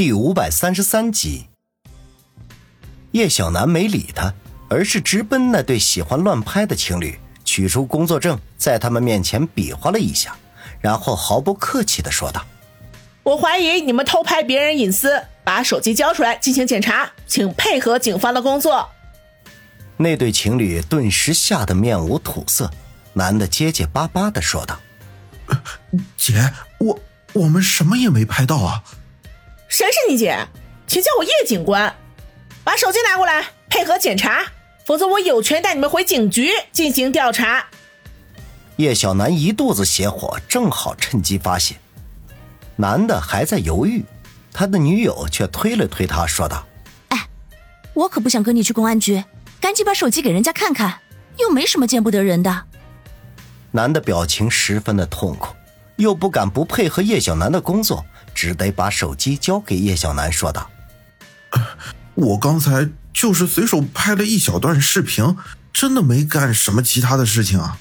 第五百三十三集，叶小楠没理他，而是直奔那对喜欢乱拍的情侣，取出工作证，在他们面前比划了一下，然后毫不客气的说道：“我怀疑你们偷拍别人隐私，把手机交出来进行检查，请配合警方的工作。”那对情侣顿时吓得面无土色，男的结结巴巴的说道：“姐，我我们什么也没拍到啊。”谁是你姐？请叫我叶警官，把手机拿过来，配合检查，否则我有权带你们回警局进行调查。叶小楠一肚子邪火，正好趁机发泄。男的还在犹豫，他的女友却推了推他，说道：“哎，我可不想跟你去公安局，赶紧把手机给人家看看，又没什么见不得人的。”男的表情十分的痛苦，又不敢不配合叶小楠的工作。只得把手机交给叶小楠，说道：“我刚才就是随手拍了一小段视频，真的没干什么其他的事情啊。”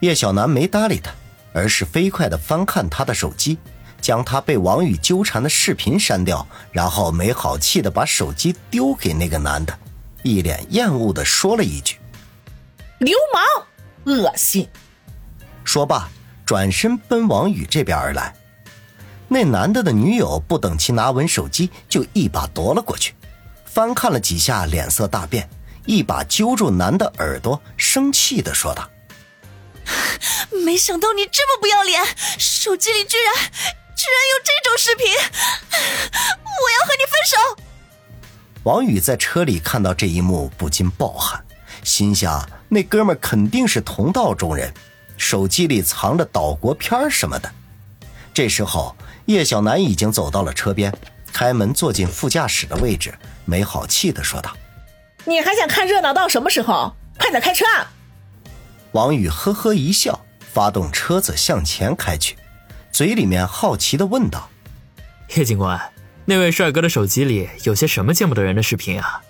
叶小楠没搭理他，而是飞快的翻看他的手机，将他被王宇纠缠的视频删掉，然后没好气的把手机丢给那个男的，一脸厌恶的说了一句：“流氓，恶心。”说罢，转身奔王宇这边而来。那男的的女友不等其拿稳手机，就一把夺了过去，翻看了几下，脸色大变，一把揪住男的耳朵，生气的说道：“没想到你这么不要脸，手机里居然居然有这种视频，我要和你分手！”王宇在车里看到这一幕，不禁暴汗，心想那哥们肯定是同道中人，手机里藏着岛国片什么的。这时候。叶小楠已经走到了车边，开门坐进副驾驶的位置，没好气的说道：“你还想看热闹到什么时候？快点开车！”王宇呵呵一笑，发动车子向前开去，嘴里面好奇的问道：“叶警官，那位帅哥的手机里有些什么见不得人的视频啊？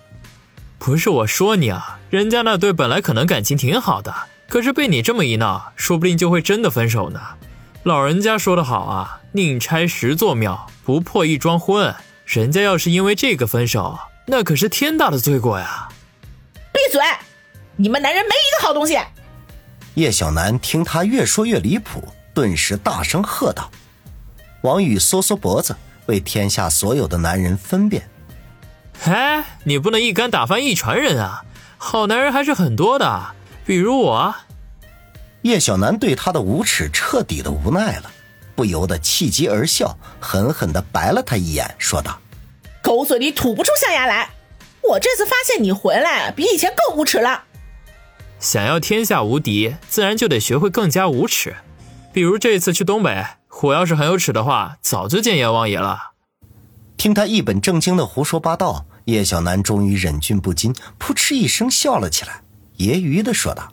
不是我说你啊，人家那对本来可能感情挺好的，可是被你这么一闹，说不定就会真的分手呢。”老人家说的好啊，宁拆十座庙，不破一桩婚。人家要是因为这个分手，那可是天大的罪过呀！闭嘴！你们男人没一个好东西。叶小楠听他越说越离谱，顿时大声喝道：“王宇，缩缩脖子，为天下所有的男人分辨。哎，你不能一竿打翻一船人啊！好男人还是很多的，比如我。”叶小楠对他的无耻彻底的无奈了，不由得气急而笑，狠狠的白了他一眼，说道：“狗嘴里吐不出象牙来！我这次发现你回来比以前更无耻了。想要天下无敌，自然就得学会更加无耻。比如这次去东北，我要是很有耻的话，早就见阎王爷了。”听他一本正经的胡说八道，叶小楠终于忍俊不禁，扑哧一声笑了起来，揶揄的说道。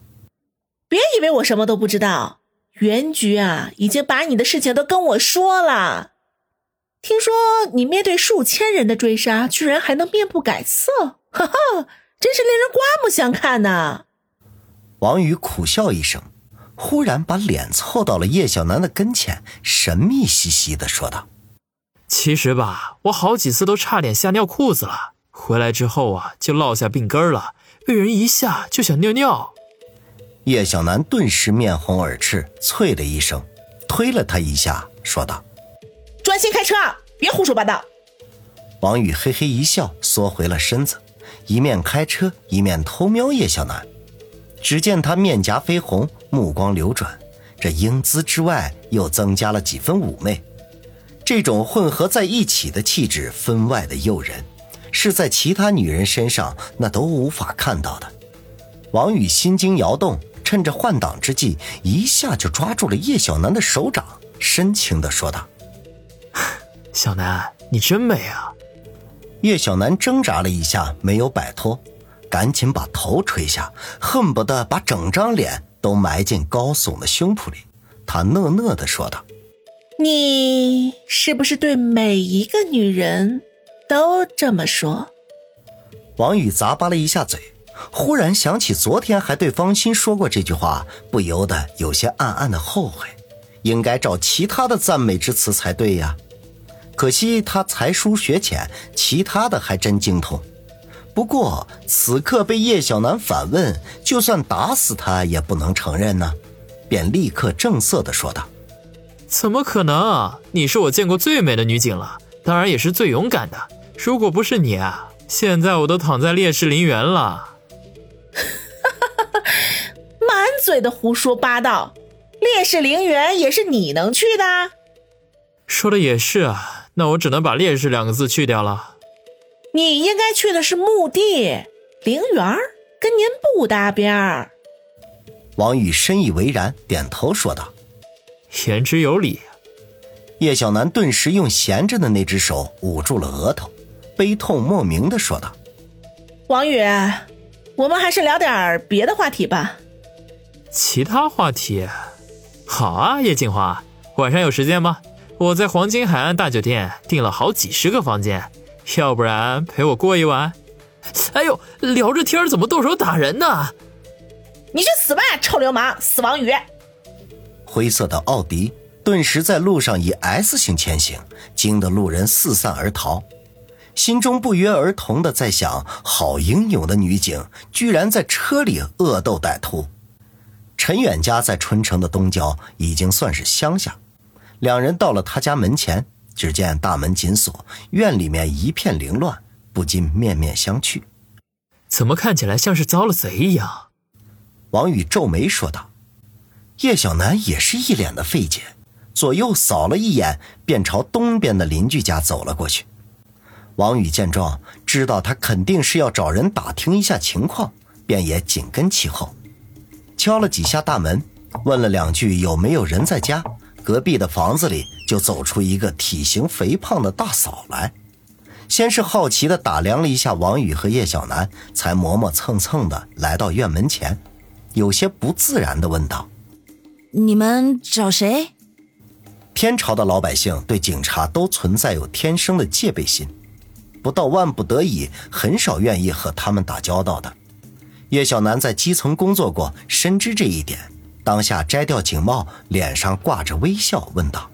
别以为我什么都不知道，袁局啊，已经把你的事情都跟我说了。听说你面对数千人的追杀，居然还能面不改色，哈哈，真是令人刮目相看呐！王宇苦笑一声，忽然把脸凑到了叶小楠的跟前，神秘兮兮的说道：“其实吧，我好几次都差点吓尿裤子了，回来之后啊，就落下病根了，被人一吓就想尿尿。”叶小楠顿时面红耳赤，啐了一声，推了他一下，说道：“专心开车啊，别胡说八道。”王宇嘿嘿一笑，缩回了身子，一面开车一面偷瞄叶小楠。只见他面颊绯红，目光流转，这英姿之外又增加了几分妩媚。这种混合在一起的气质，分外的诱人，是在其他女人身上那都无法看到的。王宇心惊摇动。趁着换挡之际，一下就抓住了叶小楠的手掌，深情的说道：“ 小楠，你真美啊！”叶小楠挣扎了一下，没有摆脱，赶紧把头垂下，恨不得把整张脸都埋进高耸的胸脯里。他讷讷的说道：“你是不是对每一个女人都这么说？”王宇咂巴了一下嘴。忽然想起昨天还对方心说过这句话，不由得有些暗暗的后悔，应该找其他的赞美之词才对呀。可惜他才疏学浅，其他的还真精通。不过此刻被叶小楠反问，就算打死他也不能承认呢，便立刻正色的说道：“怎么可能？啊你是我见过最美的女警了，当然也是最勇敢的。如果不是你啊，现在我都躺在烈士陵园了。”满嘴的胡说八道，烈士陵园也是你能去的？说的也是啊，那我只能把烈士两个字去掉了。你应该去的是墓地，陵园跟您不搭边儿。王宇深以为然，点头说道：“言之有理。”叶小楠顿时用闲着的那只手捂住了额头，悲痛莫名的说道：“王宇，我们还是聊点别的话题吧。”其他话题？好啊，叶锦华，晚上有时间吗？我在黄金海岸大酒店订了好几十个房间。要不然陪我过一晚？哎呦，聊着天怎么动手打人呢？你去死吧，臭流氓，死亡鱼！灰色的奥迪顿时在路上以 S 型前行，惊得路人四散而逃，心中不约而同的在想：好英勇的女警，居然在车里恶斗歹徒。陈远家在春城的东郊，已经算是乡下，两人到了他家门前。只见大门紧锁，院里面一片凌乱，不禁面面相觑。怎么看起来像是遭了贼一样？王宇皱眉说道。叶小楠也是一脸的费解，左右扫了一眼，便朝东边的邻居家走了过去。王宇见状，知道他肯定是要找人打听一下情况，便也紧跟其后，敲了几下大门，问了两句有没有人在家。隔壁的房子里就走出一个体型肥胖的大嫂来，先是好奇的打量了一下王宇和叶小楠，才磨磨蹭蹭的来到院门前，有些不自然的问道：“你们找谁？”天朝的老百姓对警察都存在有天生的戒备心，不到万不得已，很少愿意和他们打交道的。叶小楠在基层工作过，深知这一点。当下摘掉警帽，脸上挂着微笑，问道：“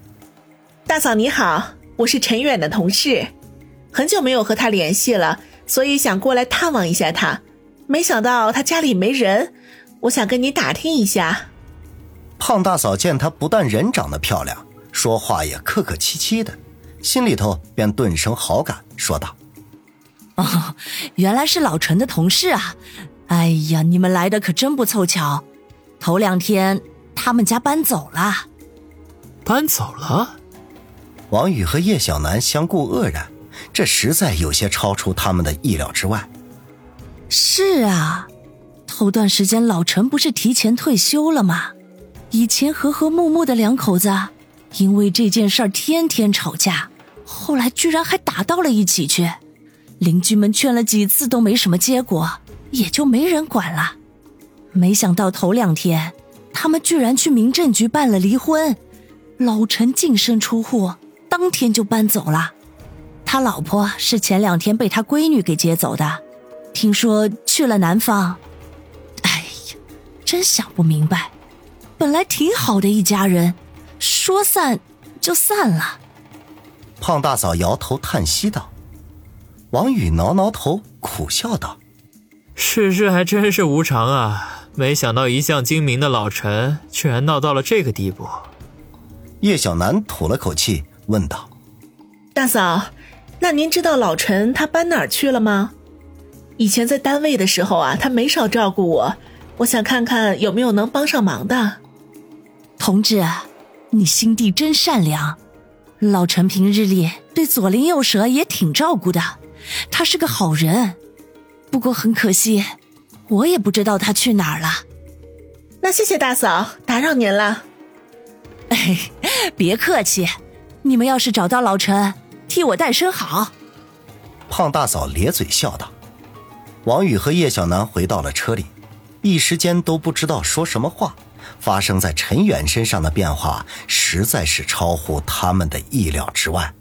大嫂你好，我是陈远的同事，很久没有和他联系了，所以想过来探望一下他。没想到他家里没人，我想跟你打听一下。”胖大嫂见他不但人长得漂亮，说话也客客气气的，心里头便顿生好感，说道：“哦，原来是老陈的同事啊！哎呀，你们来的可真不凑巧。”头两天，他们家搬走了。搬走了。王宇和叶小楠相顾愕然，这实在有些超出他们的意料之外。是啊，头段时间老陈不是提前退休了吗？以前和和睦睦的两口子，因为这件事儿天天吵架，后来居然还打到了一起去。邻居们劝了几次都没什么结果，也就没人管了。没想到头两天，他们居然去民政局办了离婚，老陈净身出户，当天就搬走了。他老婆是前两天被他闺女给接走的，听说去了南方。哎呀，真想不明白，本来挺好的一家人，说散就散了。胖大嫂摇头叹息道：“王宇挠挠头，苦笑道：世事还真是无常啊。”没想到一向精明的老陈，居然闹到了这个地步。叶小楠吐了口气，问道：“大嫂，那您知道老陈他搬哪儿去了吗？以前在单位的时候啊，他没少照顾我，我想看看有没有能帮上忙的。”同志，你心地真善良。老陈平日里对左邻右舍也挺照顾的，他是个好人。不过很可惜。我也不知道他去哪儿了。那谢谢大嫂，打扰您了。哎，别客气。你们要是找到老陈，替我带声好。胖大嫂咧嘴笑道。王宇和叶小楠回到了车里，一时间都不知道说什么话。发生在陈远身上的变化，实在是超乎他们的意料之外。